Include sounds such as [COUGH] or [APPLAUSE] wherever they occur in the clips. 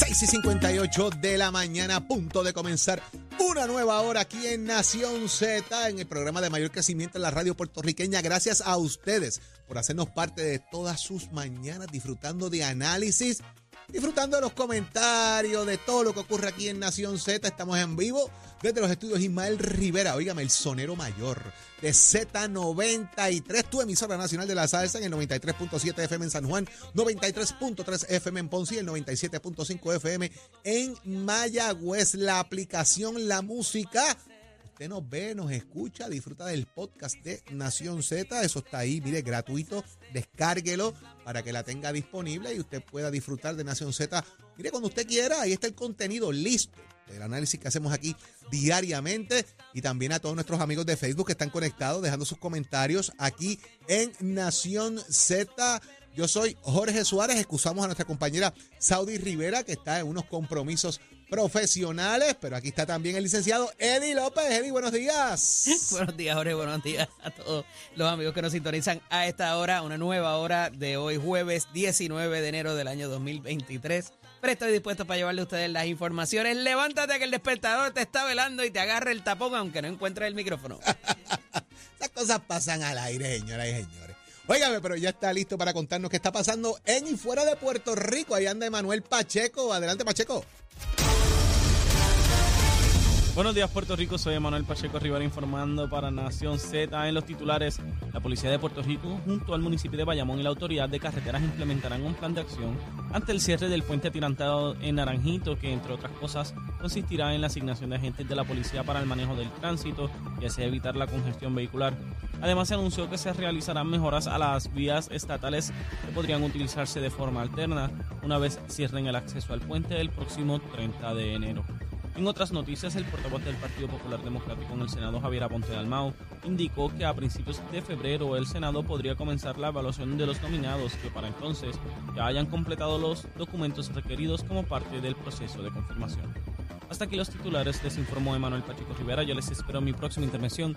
6 y 58 de la mañana, a punto de comenzar una nueva hora aquí en Nación Z, en el programa de mayor crecimiento en la radio puertorriqueña. Gracias a ustedes por hacernos parte de todas sus mañanas, disfrutando de análisis, disfrutando de los comentarios, de todo lo que ocurre aquí en Nación Z. Estamos en vivo desde los estudios Ismael Rivera, oígame, el sonero mayor de Z93, tu emisora nacional de la salsa en el 93.7 FM en San Juan, 93.3 FM en Ponce y el 97.5 FM en Mayagüez. La aplicación La Música. Usted nos ve, nos escucha, disfruta del podcast de Nación Z. Eso está ahí, mire, gratuito. Descárguelo para que la tenga disponible y usted pueda disfrutar de Nación Z. Mire, cuando usted quiera, ahí está el contenido listo el análisis que hacemos aquí diariamente y también a todos nuestros amigos de Facebook que están conectados, dejando sus comentarios aquí en Nación Z. Yo soy Jorge Suárez, excusamos a nuestra compañera Saudi Rivera que está en unos compromisos profesionales, pero aquí está también el licenciado Eddie López. Eddie, buenos días. [LAUGHS] buenos días, Jorge, buenos días a todos los amigos que nos sintonizan a esta hora, una nueva hora de hoy, jueves 19 de enero del año 2023. Pero estoy dispuesto para llevarle a ustedes las informaciones. Levántate que el despertador te está velando y te agarre el tapón aunque no encuentres el micrófono. [LAUGHS] Esas cosas pasan al aire, señoras y señores. Óigame, pero ya está listo para contarnos qué está pasando en y fuera de Puerto Rico. Ahí anda Emanuel Pacheco. Adelante, Pacheco. Buenos días Puerto Rico, soy Emanuel Pacheco Rivera informando para Nación Z. En los titulares, la Policía de Puerto Rico junto al municipio de Bayamón y la Autoridad de Carreteras implementarán un plan de acción ante el cierre del puente atirantado en Naranjito que entre otras cosas consistirá en la asignación de agentes de la policía para el manejo del tránsito y así evitar la congestión vehicular. Además se anunció que se realizarán mejoras a las vías estatales que podrían utilizarse de forma alterna una vez cierren el acceso al puente el próximo 30 de enero. En otras noticias, el portavoz del Partido Popular Democrático en el Senado, Javier Aponte Dalmau, indicó que a principios de febrero el Senado podría comenzar la evaluación de los nominados que para entonces ya hayan completado los documentos requeridos como parte del proceso de confirmación. Hasta aquí los titulares, les informó Emanuel Pacheco Rivera. Yo les espero en mi próxima intervención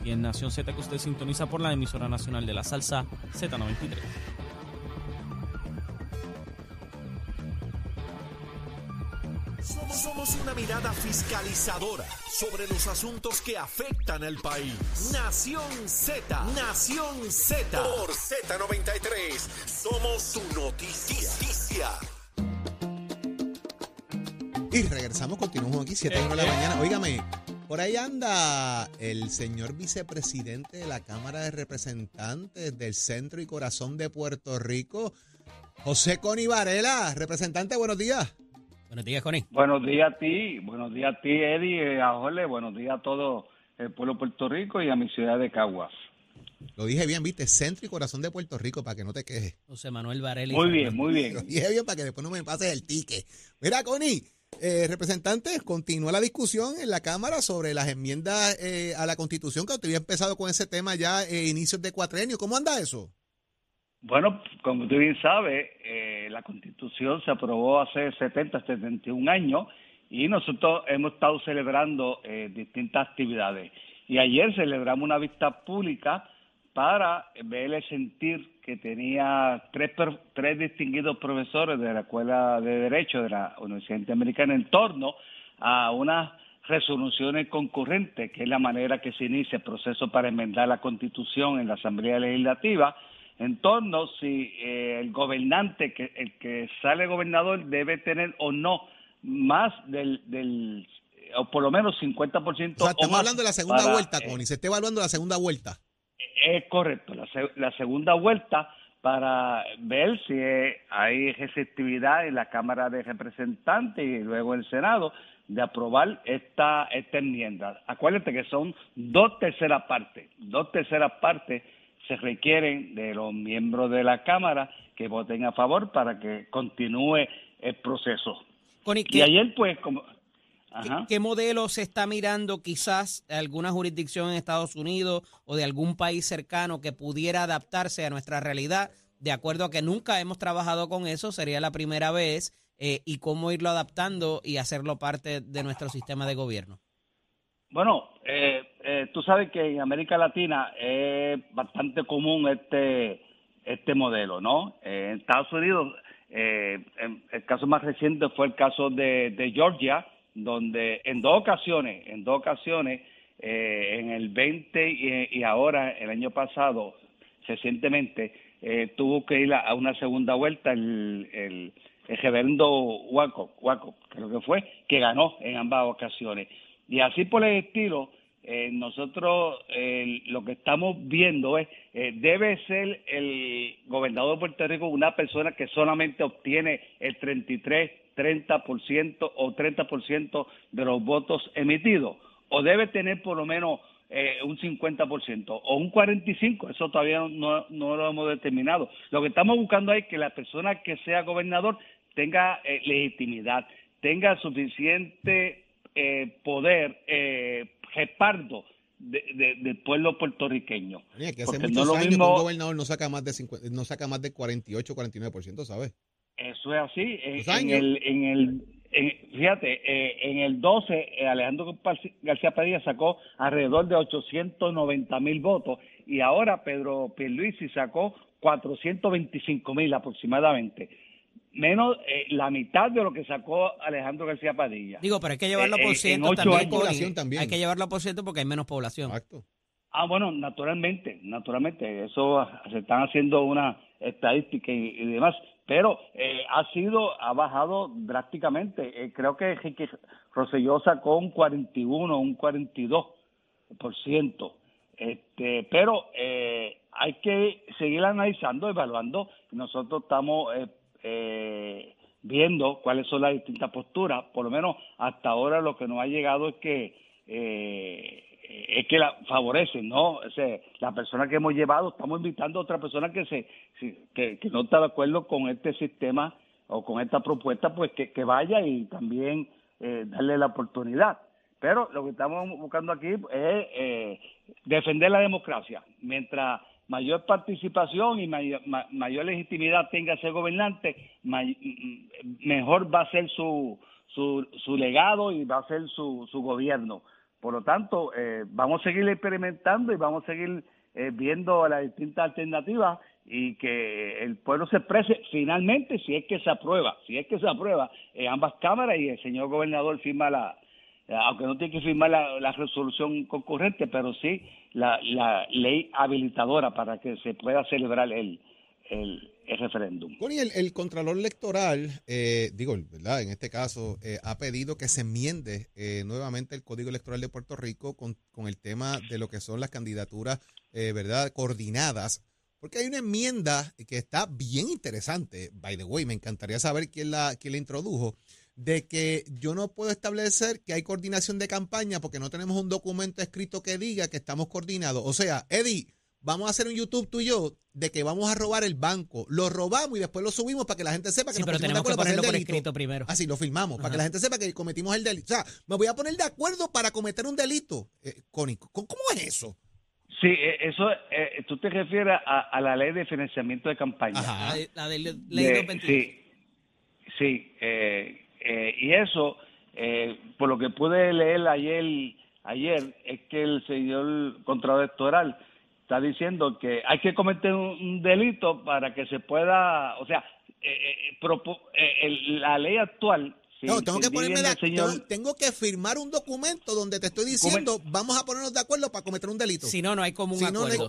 aquí en Nación Z que usted sintoniza por la emisora nacional de la salsa Z93. Fiscalizadora sobre los asuntos que afectan al país. Nación Z, Nación Z. Por Z93, somos su noticia. Y regresamos, continuamos aquí, 7 de la mañana. Óigame, por ahí anda el señor vicepresidente de la Cámara de Representantes del Centro y Corazón de Puerto Rico, José Coni Varela. Representante, buenos días. Buenos días, Connie. Buenos días a ti, buenos días a ti, Eddie, eh, a Jorge, buenos días a todo el pueblo de Puerto Rico y a mi ciudad de Caguas. Lo dije bien, viste, centro y corazón de Puerto Rico, para que no te quejes. José Manuel Varela. Muy bien, muy bien. Lo dije bien para que después no me pases el tique. Mira, Connie, eh, representantes, continúa la discusión en la Cámara sobre las enmiendas eh, a la Constitución, que usted había empezado con ese tema ya eh, inicios de cuatrenio. ¿Cómo anda eso? Bueno, como tú bien sabes, eh, la Constitución se aprobó hace 70, 71 años y nosotros hemos estado celebrando eh, distintas actividades. Y ayer celebramos una vista pública para ver el sentir que tenía tres, tres distinguidos profesores de la Escuela de Derecho de la Universidad Interamericana en torno a unas resoluciones concurrentes, que es la manera que se inicia el proceso para enmendar la Constitución en la Asamblea Legislativa en torno si eh, el gobernante, que el que sale gobernador, debe tener o no más del, del o por lo menos 50%. O sea, estamos hablando de la segunda vuelta, Connie, se está evaluando la segunda vuelta. Es correcto, la, la segunda vuelta para ver si hay receptividad en la Cámara de Representantes y luego en el Senado de aprobar esta, esta enmienda. Acuérdate que son dos terceras partes, dos terceras partes se requieren de los miembros de la Cámara que voten a favor para que continúe el proceso. y ayer, pues, como... ¿Qué, modelo se está mirando quizás alguna jurisdicción en Estados Unidos o de algún país cercano que pudiera adaptarse a nuestra realidad? De acuerdo a que nunca hemos trabajado con eso, sería la primera vez, eh, y cómo irlo adaptando y hacerlo parte de nuestro sistema de gobierno. Bueno, eh, eh, tú sabes que en América Latina es bastante común este este modelo, ¿no? en Estados Unidos Eh, el caso más reciente fue el caso de, de Georgia, donde en dos ocasiones, en dos ocasiones, eh, en el 20 y, ahora el año pasado, recientemente, eh, tuvo que ir a, una segunda vuelta el, el, el reverendo Waco, Waco, creo que fue, que ganó en ambas ocasiones. Y así por el estilo, eh, nosotros eh, lo que estamos viendo es, eh, debe ser el gobernador de Puerto Rico una persona que solamente obtiene el 33, 30% o 30% de los votos emitidos, o debe tener por lo menos eh, un 50% o un 45%, eso todavía no, no lo hemos determinado. Lo que estamos buscando es que la persona que sea gobernador tenga legitimidad, tenga suficiente poder, respaldo de, de, del pueblo puertorriqueño. Oye, que hace muchos no años mismo, un gobernador no saca más de 50, no saca más de 48 49%, ¿sabes? Eso es así. En, en, el, en el en, fíjate, eh, en el 12 eh, Alejandro García Padilla sacó alrededor de 890 mil votos y ahora Pedro Pierluisi sacó 425 mil aproximadamente menos eh, la mitad de lo que sacó Alejandro García Padilla. Digo, pero hay que llevarlo por ciento también, también, Hay que llevarlo por ciento porque hay menos población. Exacto. Ah, bueno, naturalmente, naturalmente. Eso se están haciendo una estadística y, y demás. Pero eh, ha sido, ha bajado drásticamente. Eh, creo que Ricky Rosselló sacó un 41, un 42 por ciento. Este, pero eh, hay que seguir analizando, evaluando. Nosotros estamos eh, viendo cuáles son las distintas posturas. Por lo menos hasta ahora lo que nos ha llegado es que eh, es que la favorecen, ¿no? O sea, la persona que hemos llevado, estamos invitando a otra persona que se que, que no está de acuerdo con este sistema o con esta propuesta, pues que, que vaya y también eh, darle la oportunidad. Pero lo que estamos buscando aquí es eh, defender la democracia. Mientras mayor participación y mayor, legitimidad tenga ese gobernante, mejor va a ser su, su, su legado y va a ser su, su gobierno. Por lo tanto, eh, vamos a seguir experimentando y vamos a seguir eh, viendo las distintas alternativas y que el pueblo se exprese finalmente si es que se aprueba, si es que se aprueba en ambas cámaras y el señor gobernador firma la, aunque no tiene que firmar la, la resolución concurrente, pero sí la, la, ley habilitadora para que se pueda celebrar el, el, el referéndum. el, el, Contralor Electoral, eh, digo, ¿verdad? En este caso, eh, ha pedido que se enmiende eh, nuevamente el Código Electoral de Puerto Rico con, con, el tema de lo que son las candidaturas, eh, ¿verdad? Coordinadas. Porque hay una enmienda que está bien interesante, by the way, me encantaría saber quién la, quién la introdujo, de que yo no puedo establecer que hay coordinación de campaña porque no tenemos un documento escrito que diga que estamos coordinados. O sea, Eddie, vamos a hacer un YouTube tú y yo de que vamos a robar el banco. Lo robamos y después lo subimos para que la gente sepa que sí, pero tenemos que ponerlo por escrito primero. Así, lo filmamos, para que la gente sepa que cometimos el delito. O sea, me voy a poner de acuerdo para cometer un delito. Eh, ¿cómo es eso? Sí, eh, eso, eh, tú te refieres a, a, la ley de financiamiento de campaña. Ajá, la de, ley de, Sí, sí, eh, eh, y eso, eh, por lo que pude leer ayer, ayer es que el señor Contralor Electoral está diciendo que hay que cometer un, delito para que se pueda, o sea, eh, el, la ley actual no, tengo que ponerme de, señor, tengo, que firmar un documento donde te estoy diciendo vamos a ponernos de acuerdo para cometer un delito. Si no, no hay como un acuerdo.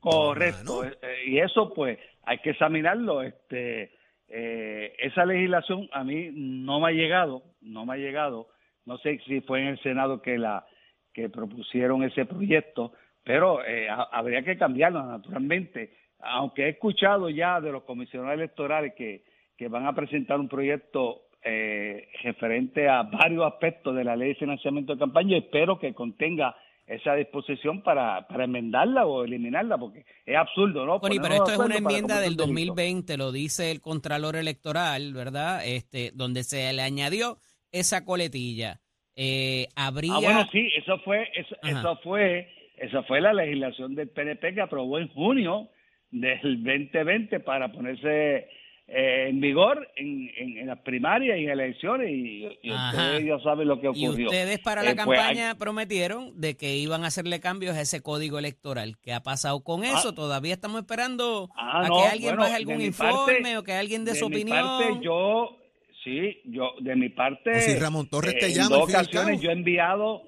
Correcto. y eso pues hay que examinarlo. Este, eh, esa legislación a mí no me ha llegado, no me ha llegado. No sé si fue en el Senado que la que propusieron ese proyecto, pero eh, habría que cambiarlo naturalmente. Aunque he escuchado ya de los comisionados electorales que, que van a presentar un proyecto eh, referente a varios aspectos de la ley de financiamiento de campaña, espero que contenga esa disposición para, para enmendarla o eliminarla, porque es absurdo, ¿no? Bueno, pero esto es una enmienda del 2020, lo dice el Contralor Electoral, ¿verdad? Este, donde se le añadió esa coletilla. Eh, habría... Ah, bueno, sí, eso fue, eso, eso, fue, eso fue la legislación del PNP que aprobó en junio del 2020 para ponerse eh, en vigor en, en, las primarias y en elecciones y, ustedes ya saben lo que ocurrió. Y ustedes para la eh, pues, campaña prometieron de que iban a hacerle cambios a ese código electoral. ¿Qué ha pasado con ah. eso? Todavía estamos esperando ah, a que alguien baje algún informe o que alguien dé su opinión. Parte, yo, sí, yo de mi parte... si Ramón Torres te eh, llama. En dos ocasiones yo he enviado,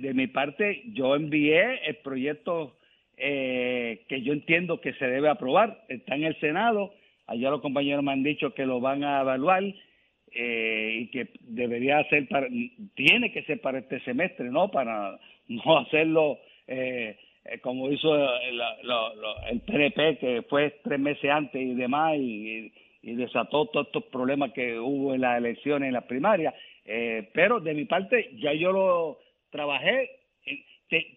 de mi parte, yo envié el proyecto que yo entiendo que se debe aprobar. Está en el Senado Allá los compañeros me han dicho que lo van a evaluar eh, y que debería ser para, tiene que ser para este semestre, ¿no? Para [LAUGHS] no hacerlo eh, eh, como hizo el, el, PNP, que fue tres meses antes y demás, y, desató todos estos problemas que hubo en las elecciones, en las primarias. pero de mi parte, ya yo lo trabajé,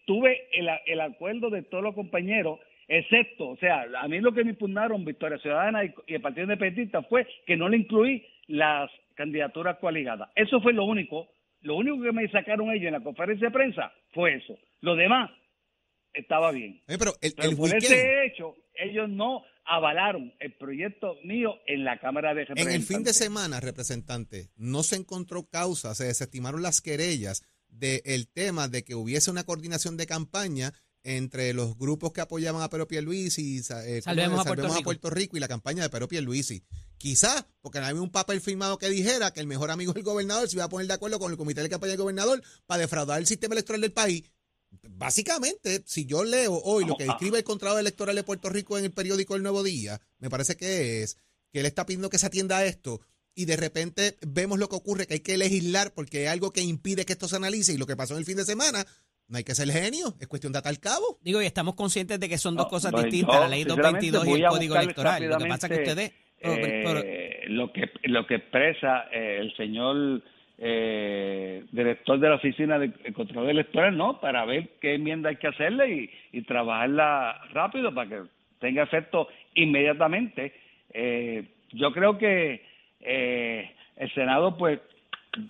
tuve el, el acuerdo de todos los compañeros excepto, o sea, a mí lo que me impugnaron Victoria Ciudadana y, el Partido Independentista fue que no le incluí las candidaturas coaligadas. Eso fue lo único, lo único que me sacaron ellos en la conferencia de prensa fue eso. Lo demás estaba bien. Eh, pero, por ese hecho, ellos no avalaron el proyecto mío en la Cámara de Representantes. En el fin de semana, representante, no se encontró causa, se desestimaron las querellas del tema de que hubiese una coordinación de campaña entre los grupos que apoyaban a Pedro Pierluisi, eh, Salvemos, a, Puerto, Rico. y la campaña de Pedro Pierluisi. Quizás porque no había un papel firmado que dijera que el mejor amigo del gobernador se iba a poner de acuerdo con el comité de campaña del gobernador para defraudar el sistema electoral del país. Básicamente, si yo leo hoy lo que escribe el contrato electoral de Puerto Rico en el periódico El Nuevo Día, me parece que es que él está pidiendo que se atienda a esto y de repente vemos lo que ocurre, que hay que legislar porque hay algo que impide que esto se analice y lo que pasó en el fin de semana, no hay que ser genio, es cuestión de atar cabo. Digo, y estamos conscientes de que son dos cosas distintas, la ley 222 y el código electoral. Lo que pasa es que ustedes... Eh, lo que lo que expresa eh, el señor eh, director de la oficina de control electoral, ¿no? Para ver qué enmienda hay que hacerle y, y trabajarla rápido para que tenga efecto inmediatamente. yo creo que el Senado, pues,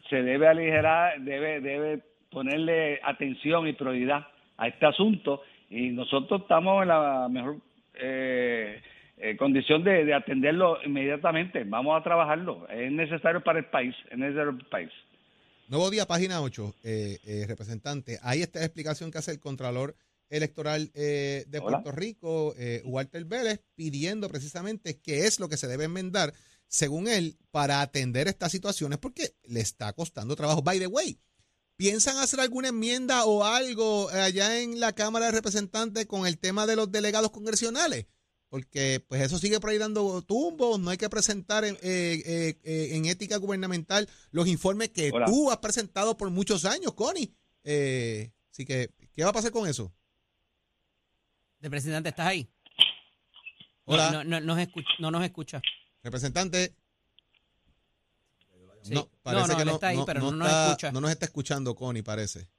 se debe aligerar, debe debe ponerle atención y prioridad a este asunto y nosotros estamos en la mejor eh, eh, condición de, atenderlo inmediatamente. Vamos a trabajarlo. Es necesario para el país. Es necesario para el país. Nuevo día, página 8, eh, representante. Ahí está la explicación que hace el Contralor Electoral de Puerto Rico, Walter Vélez, pidiendo precisamente qué es lo que se debe enmendar, según él, para atender estas situaciones, porque le está costando trabajo. By the way, ¿Piensan hacer alguna enmienda o algo allá en la Cámara de Representantes con el tema de los delegados congresionales? Porque pues eso sigue por ahí dando tumbos, no hay que presentar en, eh, eh, eh, en ética gubernamental los informes que tú has presentado por muchos años, Connie. así que, ¿qué va a pasar con eso? De presidente, ¿estás ahí? Hola. No, no, no nos escucha. Representante. No, parece que no, está ahí, pero no, nos escucha. No nos está escuchando Connie, parece.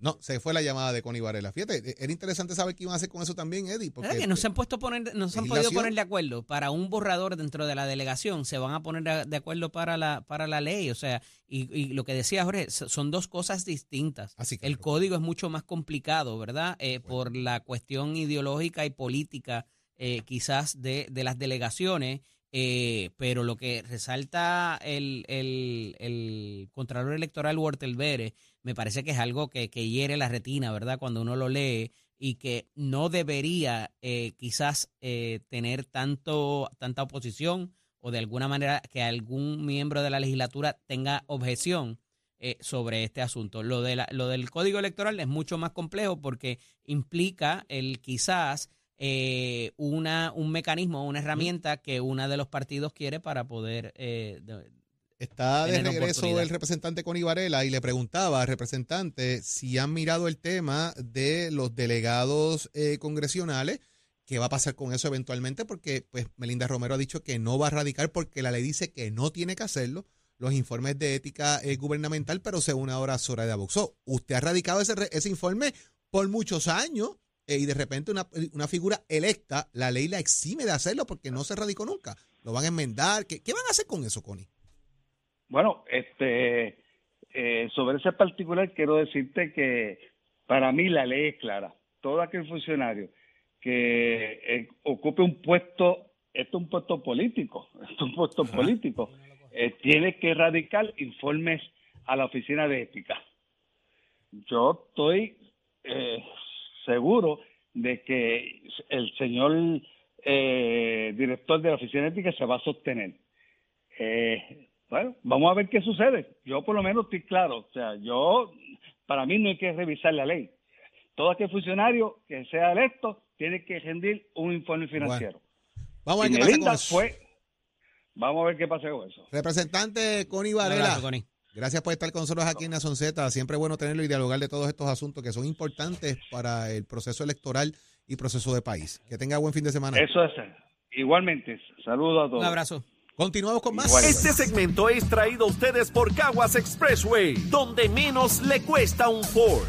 No, se fue la llamada de Connie Varela. Fíjate, e, era interesante saber qué iban a hacer con eso también, Eddie. Porque que no se han puesto poner, no se han podido poner de acuerdo para un borrador dentro de la delegación. Se van a poner de acuerdo para la para la ley, o sea, y, lo que decía Jorge, son dos cosas distintas. Así El código es mucho más complicado, ¿verdad? Eh, por la cuestión ideológica y política, eh, quizás de, de las delegaciones eh, pero lo que resalta el, el, el Contralor Electoral Walter me parece que es algo que, que, hiere la retina, ¿verdad? Cuando uno lo lee y que no debería eh, quizás eh, tener tanto, tanta oposición o de alguna manera que algún miembro de la legislatura tenga objeción eh, sobre este asunto. Lo, de la, lo del código electoral es mucho más complejo porque implica el quizás eh, una, un mecanismo, una herramienta que uno de los partidos quiere para poder... Eh, Está de regreso el representante Connie Varela y le preguntaba al representante si han mirado el tema de los delegados eh, congresionales, qué va a pasar con eso eventualmente, porque pues Melinda Romero ha dicho que no va a radicar porque la ley dice que no tiene que hacerlo los informes de ética eh, gubernamental, pero según ahora de Aboxó, usted ha radicado ese, ese informe por muchos años eh, y de repente una, una, figura electa, la ley la exime de hacerlo porque no se radicó nunca. Lo van a enmendar. ¿Qué, qué van a hacer con eso, Connie? Bueno, este, eh, sobre ese particular quiero decirte que para mí la ley es clara. Todo aquel funcionario que eh, ocupe un puesto esto es un puesto político, [LAUGHS] esto es un puesto político. Tiene que radicar informes a la oficina de ética. Yo estoy eh, seguro de que el señor eh, director de la oficina ética se va a sostener. Eh, bueno, vamos a ver qué sucede. Yo por lo menos estoy claro. O sea, yo, para mí no hay que revisar la ley. Todo aquel funcionario que sea electo tiene que rendir un informe financiero. Vamos a ver Y qué pasa con eso. fue, vamos a ver qué pasa con eso. Representante Connie Un Varela, abrazo, Connie. Gracias por estar con nosotros aquí en Nación Z. Siempre es bueno tenerlo y dialogar de todos estos asuntos que son importantes para el proceso electoral y proceso de país. Que tenga buen fin de semana. Eso es. Igualmente, saludos a todos. Un abrazo. Continuamos con más. Igual. Este segmento es traído a ustedes por Caguas Expressway, donde menos le cuesta un Ford.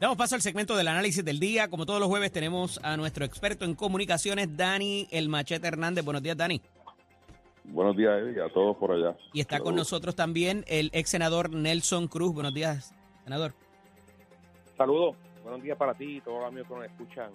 Damos paso al segmento del análisis del día. Como todos los jueves tenemos a nuestro experto en comunicaciones, Dani El Machete Hernández. Buenos días, Dani. Buenos días, Eddie, a todos por allá. Y está con nosotros también el ex senador Nelson Cruz. Buenos días, senador. Saludos, buenos días para ti y todos los amigos que nos escuchan.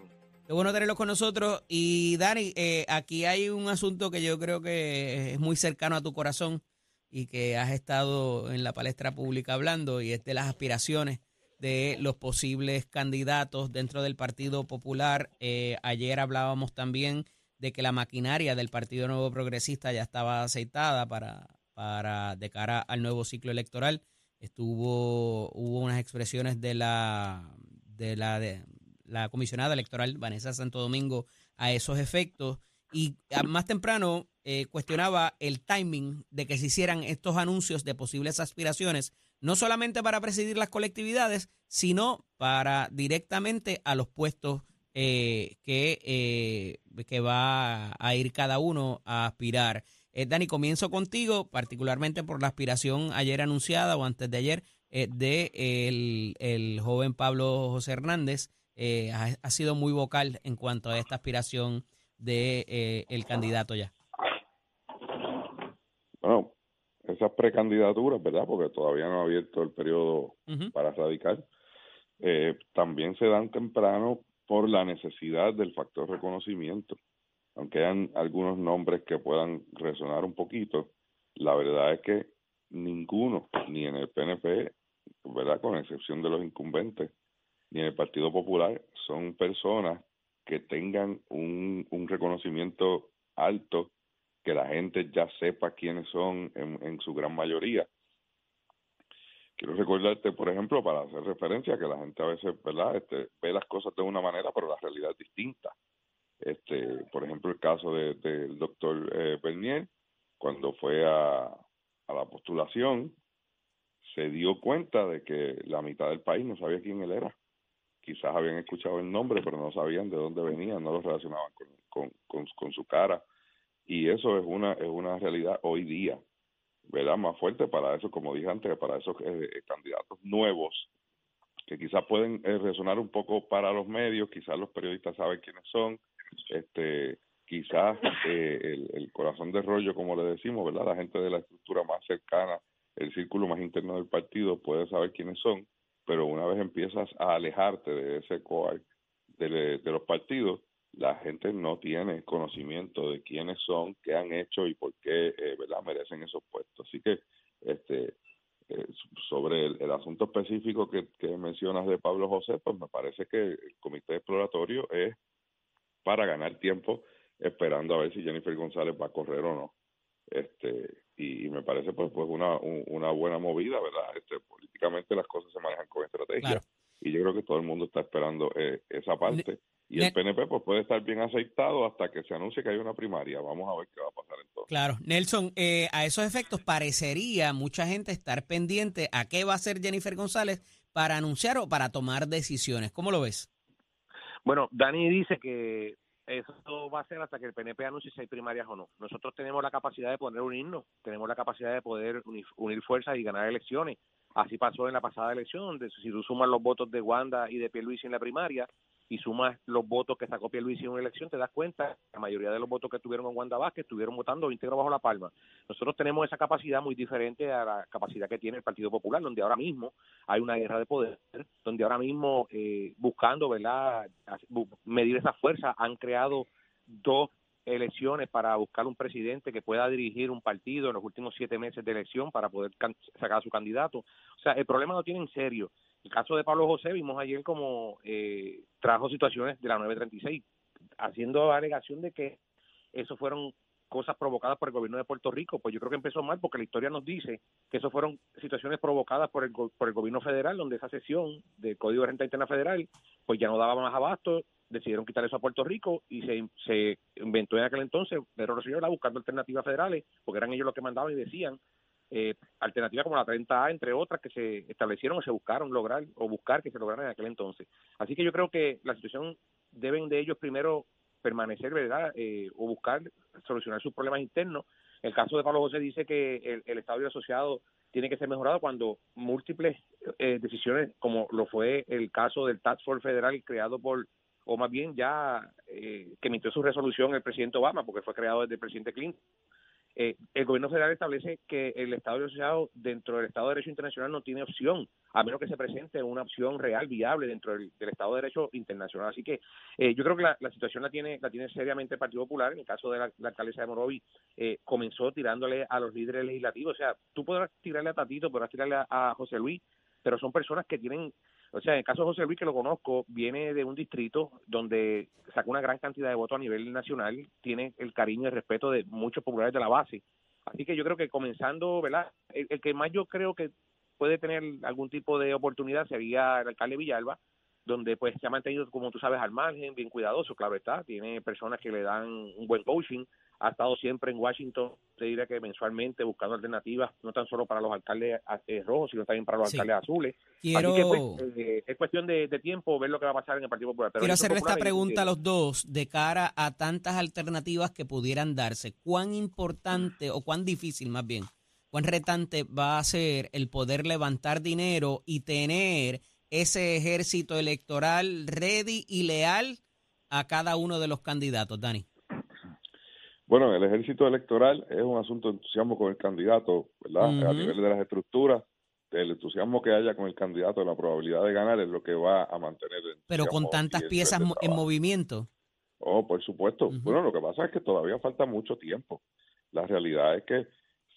Qué bueno tenerlos con nosotros. Y Dani, eh, aquí hay un asunto que yo creo que es muy cercano a tu corazón y que has estado en la palestra pública hablando y es de las aspiraciones de los posibles candidatos dentro del Partido Popular. Eh, ayer hablábamos también de que la maquinaria del Partido Nuevo Progresista ya estaba aceitada para, para de cara al nuevo ciclo electoral. Estuvo, hubo unas expresiones de la de la comisionada electoral Vanessa Santo Domingo a esos efectos y más temprano eh, cuestionaba el timing de que se hicieran estos anuncios de posibles aspiraciones, no solamente para presidir las colectividades, sino para directamente a los puestos eh, que, eh, que va a ir cada uno a aspirar. Eh, Dani, comienzo contigo, particularmente por la aspiración ayer anunciada o antes de ayer eh, de el, el joven Pablo José Hernández. Ha, ha sido muy vocal en cuanto a esta aspiración de el candidato ya. Bueno, esas precandidaturas, ¿verdad? Porque todavía no ha abierto el periodo para radical, eh, también se dan temprano por la necesidad del factor reconocimiento. Aunque hayan algunos nombres que puedan resonar un poquito, la verdad es que ninguno, ni en el PNP, ¿verdad? Con excepción de los incumbentes, ni en el Partido Popular, son personas que tengan un, un reconocimiento alto, que la gente ya sepa quiénes son en, en su gran mayoría. Quiero recordarte, por ejemplo, para hacer referencia, que la gente a veces, ¿verdad? Este, ve las cosas de una manera, pero la realidad es distinta. Este, por ejemplo, el caso de- del doctor eh, Bernier, cuando fue a, la postulación, se dio cuenta de que la mitad del país no sabía quién él era. Quizás habían escuchado el nombre, pero no sabían de dónde venía, no lo relacionaban con, con su cara. Y eso es una, es una realidad hoy día, ¿verdad? Más fuerte para eso, como dije antes, para esos eh, eh, candidatos nuevos, que quizás pueden eh, resonar un poco para los medios, quizás los periodistas saben quiénes son, este quizás eh, el, corazón de rollo, como le decimos, ¿verdad? La gente de la estructura más cercana, el círculo más interno del partido puede saber quiénes son, pero una vez empiezas a alejarte de ese de, de los partidos, la gente no tiene conocimiento de quiénes son, qué han hecho y por qué eh, ¿verdad? merecen esos puestos. Así que este eh, sobre el, el asunto específico que, que mencionas de Pablo José, pues me parece que el comité exploratorio es para ganar tiempo esperando a ver si Jennifer González va a correr o no. Este y, me parece pues pues una un- una buena movida, ¿verdad? Este políticamente las cosas se manejan con estrategia Claro. y yo creo que todo el mundo está esperando eh, esa parte y el PNP pues puede estar bien aceitado hasta que se anuncie que hay una primaria. Vamos a ver qué va a pasar entonces. Claro, Nelson, eh, a esos efectos parecería mucha gente estar pendiente a qué va a hacer Jennifer González para anunciar o para tomar decisiones. ¿Cómo lo ves? Bueno, Dani dice que eso va a ser hasta que el PNP anuncie si hay primarias o no. Nosotros tenemos la capacidad de poder unirnos, tenemos la capacidad de poder unir, unir fuerzas y ganar elecciones. Así pasó en la pasada elección, donde si tú sumas los votos de Wanda y de Pierluisi en la primaria, y sumas los votos que sacó Pierluisi en una elección, te das cuenta la mayoría de los votos que tuvieron en Wanda Vázquez estuvieron votando íntegro bajo la palma. Nosotros tenemos esa capacidad muy diferente a la capacidad que tiene el Partido Popular, donde ahora mismo hay una guerra de poder, donde ahora mismo eh, buscando ¿verdad? medir esa fuerza han creado dos elecciones para buscar un presidente que pueda dirigir un partido en los últimos siete meses de elección para poder sacar a su candidato. O sea, el problema lo tiene en serio. El caso de Pablo José vimos ayer como eh, trajo situaciones de la 936, haciendo alegación de que eso fueron cosas provocadas por el gobierno de Puerto Rico. Pues yo creo que empezó mal porque la historia nos dice que eso fueron situaciones provocadas por el, por el gobierno federal, donde esa sesión del Código de Renta Interna Federal pues ya no daba más abasto, decidieron quitar eso a Puerto Rico y se, se inventó en aquel entonces Pedro Rosselló buscando alternativas federales, porque eran ellos los que mandaban y decían eh, alternativas como la 30A, entre otras, que se establecieron o se buscaron lograr o buscar que se lograran en aquel entonces. Así que yo creo que la situación deben de ellos primero permanecer, ¿verdad? Eh, o buscar solucionar sus problemas internos. El caso de Pablo José dice que el, el Estado asociado tiene que ser mejorado cuando múltiples eh, decisiones, como lo fue el caso del Task Force Federal creado por o más bien ya eh, que emitió su resolución el presidente Obama, porque fue creado desde el presidente Clinton. Eh, el gobierno federal establece que el Estado de Asociado dentro del Estado de Derecho Internacional no tiene opción, a menos que se presente una opción real, viable dentro del, Estado de Derecho Internacional. Así que eh, yo creo que la, situación la tiene la tiene seriamente el Partido Popular. En el caso de la, alcaldesa de Morovi, comenzó tirándole a los líderes legislativos. O sea, tú podrás tirarle a Tatito, podrás tirarle a José Luis, pero son personas que tienen o sea, en el caso de José Luis, que lo conozco, viene de un distrito donde sacó una gran cantidad de votos a nivel nacional, tiene el cariño y el respeto de muchos populares de la base. Así que yo creo que comenzando, ¿verdad? El, que más yo creo que puede tener algún tipo de oportunidad sería el alcalde Villalba, donde pues se ha mantenido, como tú sabes, al margen, bien cuidadoso, claro está, tiene personas que le dan un buen coaching, ha estado siempre en Washington, te diría que mensualmente buscando alternativas, no tan solo para los alcaldes eh, rojos, sino también para los alcaldes azules. Quiero... Así que pues, eh, es cuestión de, tiempo ver lo que va a pasar en el Partido Popular. Quiero hacerle esta pregunta a los dos de cara a tantas alternativas que pudieran darse. ¿Cuán importante o cuán difícil más bien, cuán retante va a ser el poder levantar dinero y tener ese ejército electoral ready y leal a cada uno de los candidatos, Dani? Bueno, el ejército electoral es un asunto de entusiasmo con el candidato, ¿verdad? A nivel de las estructuras, el entusiasmo que haya con el candidato, la probabilidad de ganar es lo que va a mantener. El Pero con tantas piezas en movimiento. Oh, por supuesto. Bueno, lo que pasa es que todavía falta mucho tiempo. La realidad es que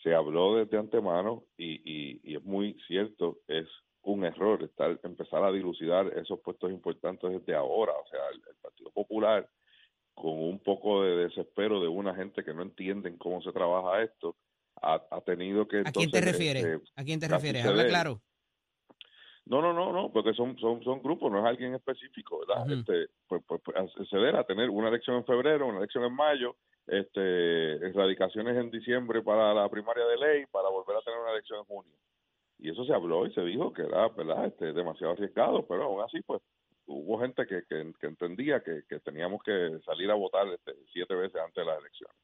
se habló desde antemano y, y, y es muy cierto, es un error estar empezar a dilucidar esos puestos importantes desde ahora. O sea, el, Partido Popular, con un poco de desespero de una gente que no entienden cómo se trabaja esto, ha, tenido que... ¿A quién te refieres? Este, ¿A quién te refieres? Habla claro. No, no, no, no, porque son, son, son grupos, no es alguien específico, ¿verdad? este, pues, pues, pues, acceder a tener una elección en febrero, una elección en mayo, este, erradicaciones en diciembre para la primaria de ley, para volver a tener una elección en junio y eso se habló y se dijo que era verdad este demasiado arriesgado pero aún así pues hubo gente que, entendía que, que, teníamos que salir a votar este, siete veces antes de las elecciones.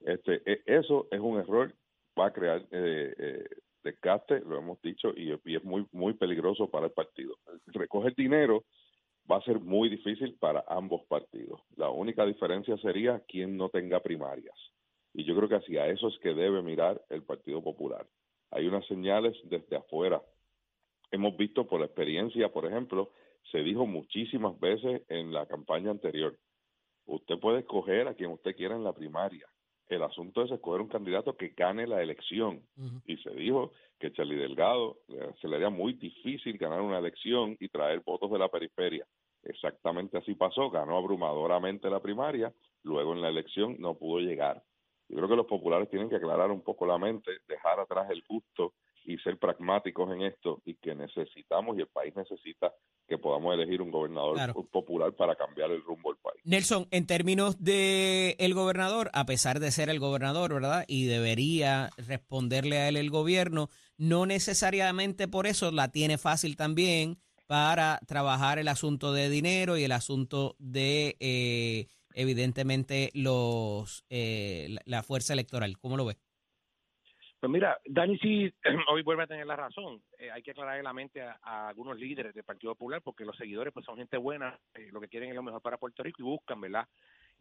Este e, eso es un error va a crear eh, eh, desgaste lo hemos dicho y, y, es muy muy peligroso para el partido. Recoger dinero va a ser muy difícil para ambos partidos. La única diferencia sería quien no tenga primarias. Y yo creo que hacia eso es que debe mirar el Partido Popular. Hay unas señales desde afuera. Hemos visto por la experiencia, por ejemplo, se dijo muchísimas veces en la campaña anterior, usted puede escoger a quien usted quiera en la primaria. El asunto es escoger un candidato que gane la elección. Y se dijo que Charlie Delgado eh, se le haría muy difícil ganar una elección y traer votos de la periferia. Exactamente así pasó, ganó abrumadoramente la primaria, luego en la elección no pudo llegar. Yo creo que los populares tienen que aclarar un poco la mente, dejar atrás el gusto y ser pragmáticos en esto y que necesitamos y el país necesita que podamos elegir un gobernador popular para cambiar el rumbo del país. Nelson, en términos de el gobernador, a pesar de ser el gobernador, ¿verdad? Y debería responderle a él el gobierno, no necesariamente por eso la tiene fácil también para trabajar el asunto de dinero y el asunto de eh, evidentemente los eh, la fuerza electoral. ¿Cómo lo ves? Pues mira, Dani sí [CLEARS THROAT] hoy vuelve a tener la razón. Eh, hay que aclararle la mente a, algunos líderes del Partido Popular porque los seguidores pues son gente buena, eh, lo que quieren es lo mejor para Puerto Rico y buscan, ¿verdad?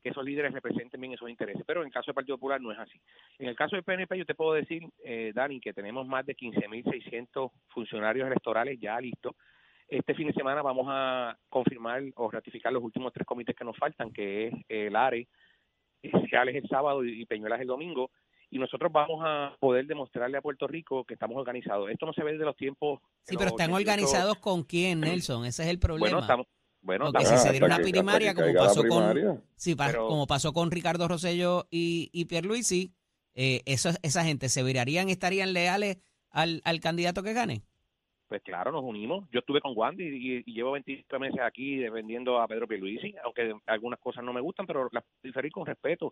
Que esos líderes representen bien esos intereses. Pero en el caso del Partido Popular no es así. En el caso del PNP yo te puedo decir, eh, Dani, que tenemos más de 15.600 funcionarios electorales ya listos. Este fin de semana vamos a confirmar o ratificar los últimos tres comités que nos faltan, que es el ARE, Ciales el sábado y Peñuelas el domingo y nosotros vamos a poder demostrarle a Puerto Rico que estamos organizados. Esto no se ve de los tiempos. Sí, pero están organizados con quién, Nelson. Ese es el problema. Bueno, estamos, bueno, Porque si se diera una primaria, como pasó con sí, Pero- como pasó con Ricardo Rosselló y, y Pierluisi, eh, eso, esa gente se virarían, estarían leales al, al candidato que gane. Pues claro, nos unimos. Yo estuve con Wandy y, y llevo 23 meses aquí defendiendo a Pedro Pierluisi, aunque algunas cosas no me gustan, pero las diferí con respeto.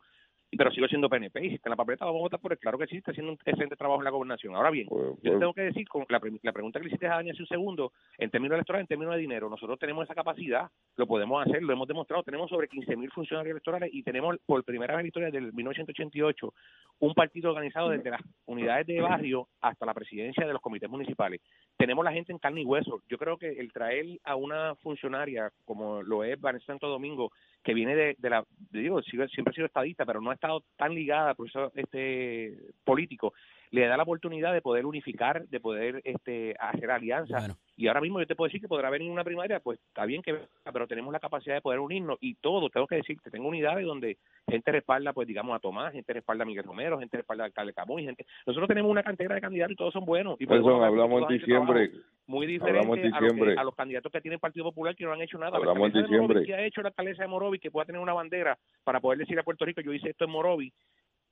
Pero sigo siendo PNP y si está en la papeleta vamos a votar por él. Claro que sí, está haciendo un excelente trabajo en la gobernación. Ahora bien, Pues, yo pues, tengo que decir, con la pregunta que le hiciste a Dani hace un segundo, en términos electorales, en términos de dinero, nosotros tenemos esa capacidad, lo podemos hacer, lo hemos demostrado, tenemos sobre 15.000 funcionarios electorales y tenemos por primera vez en la historia del 1988 un partido organizado desde las unidades de barrio hasta la presidencia de los comités municipales. Tenemos la gente en carne y hueso. Yo creo que el traer a una funcionaria como lo es Vanessa Santo Domingo, que viene de, de la, digo, siempre ha sido estadista, pero no ha estado tan ligada por eso este político, le da la oportunidad de poder unificar, de poder este hacer alianzas. Bueno. Y ahora mismo yo te puedo decir que podrá venir una primaria, pues está bien que venga, pero tenemos la capacidad de poder unirnos y todo, tengo que decirte, tengo unidades donde gente respalda, pues digamos, a Tomás, gente respalda a Miguel Romero, gente respalda al alcalde Camuy, gente... Nosotros tenemos una cantera de candidatos y todos son buenos. Y hablar porque hablamos en diciembre. Muy diferente en a, lo que- diciembre. a los candidatos que tiene el Partido Popular que no han hecho nada. La Hablamos en diciembre. ¿qué ha hecho la alcaldesa de Morovis que pueda tener una bandera para poder decir a Puerto Rico, yo hice esto en Morovis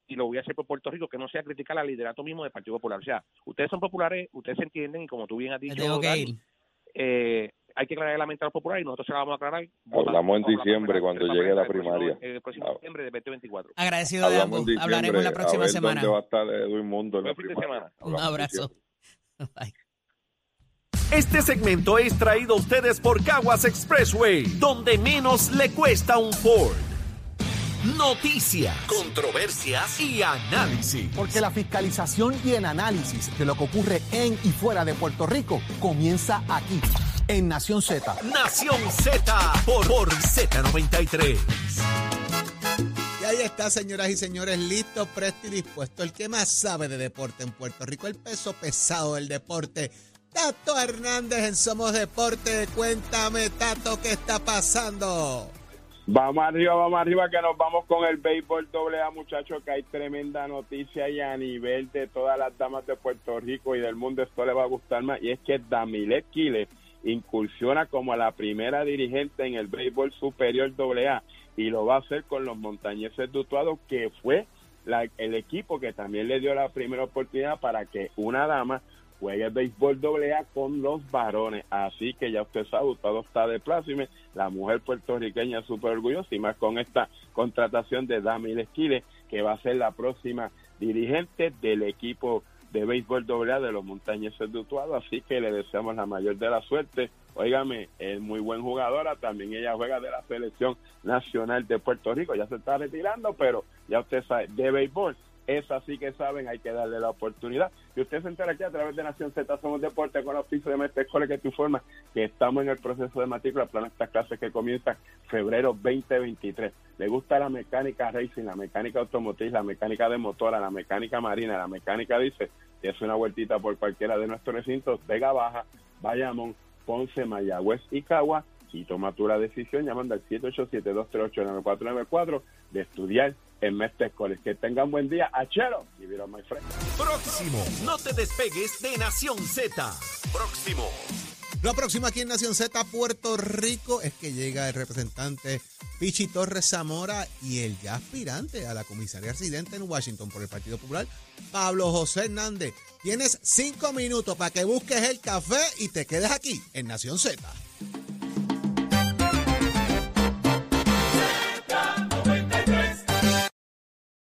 y lo voy a hacer por Puerto Rico, que no sea criticar al liderato mismo del Partido Popular. O sea, ustedes son populares, ustedes se entienden y como tú bien has dicho, tengo que Dani, ir. eh, hay que aclarar la mente a los populares y nosotros se la vamos a aclarar. Hablamos en diciembre, cuando llegue la primaria. El próximo diciembre de 2024. Agradecido de ambos. Hablaremos la próxima semana. dónde va a estar Edwin Mundo en la Buen fin de primaria. semana. Un abrazo. Bye. Este segmento es traído a ustedes por Caguas Expressway, donde menos le cuesta un Ford. Noticias, controversias y análisis. Porque la fiscalización y el análisis de lo que ocurre en y fuera de Puerto Rico comienza aquí, en Nación Z. Nación Z por, por Z93. Y ahí está, señoras y señores, listo, presto y dispuesto. El que más sabe de deporte en Puerto Rico, el peso pesado del deporte. Tato Hernández en Somos Deporte. Cuéntame, Tato, ¿qué está pasando? Vamos arriba, vamos arriba, que nos vamos con el béisbol doble A, muchachos, que hay tremenda noticia y a nivel de todas las damas de Puerto Rico y del mundo esto le va a gustar más, y es que Damilet Quiles incursiona como la primera dirigente en el béisbol superior doble A y lo va a hacer con los montañeses de Utuado, que fue la- el equipo que también le dio la primera oportunidad para que una dama juegue béisbol doble A con los varones. Así que ya usted sabe, todo está de plácime. La mujer puertorriqueña es súper orgullosa y más con esta contratación de Damil Esquiles, que va a ser la próxima dirigente del equipo de béisbol doble A de los montañeses de Utuado. Así que le deseamos la mayor de la suerte. Óigame, es muy buen jugadora. También ella juega de la selección nacional de Puerto Rico. Ya se está retirando, pero ya usted sabe, de béisbol es así que saben, hay que darle la oportunidad. Y usted se entera aquí a través de Nación Z Somos Deporte con pisos de Mestre que te informa que estamos en el proceso de matrícula para estas clases que comienzan febrero 2023. Le gusta la mecánica racing, la mecánica automotriz, la mecánica de motora, la mecánica marina, la mecánica dice, es una vueltita por cualquiera de nuestros recintos, Vega Baja, Bayamón, Ponce, Mayagüez y Cagua y toma tu la decisión llamando al 787-238-9494 de estudiar en Mestre College. Que tengan buen día. Achero. Y vieron, my friend. Próximo, no te despegues de Nación Z. Próximo. Lo próximo aquí en Nación Z, Puerto Rico, es que llega el representante Pichi Torres Zamora y el ya aspirante a la comisaría residente en Washington por el Partido Popular, Pablo José Hernández. Tienes cinco minutos para que busques el café y te quedes aquí en Nación Z.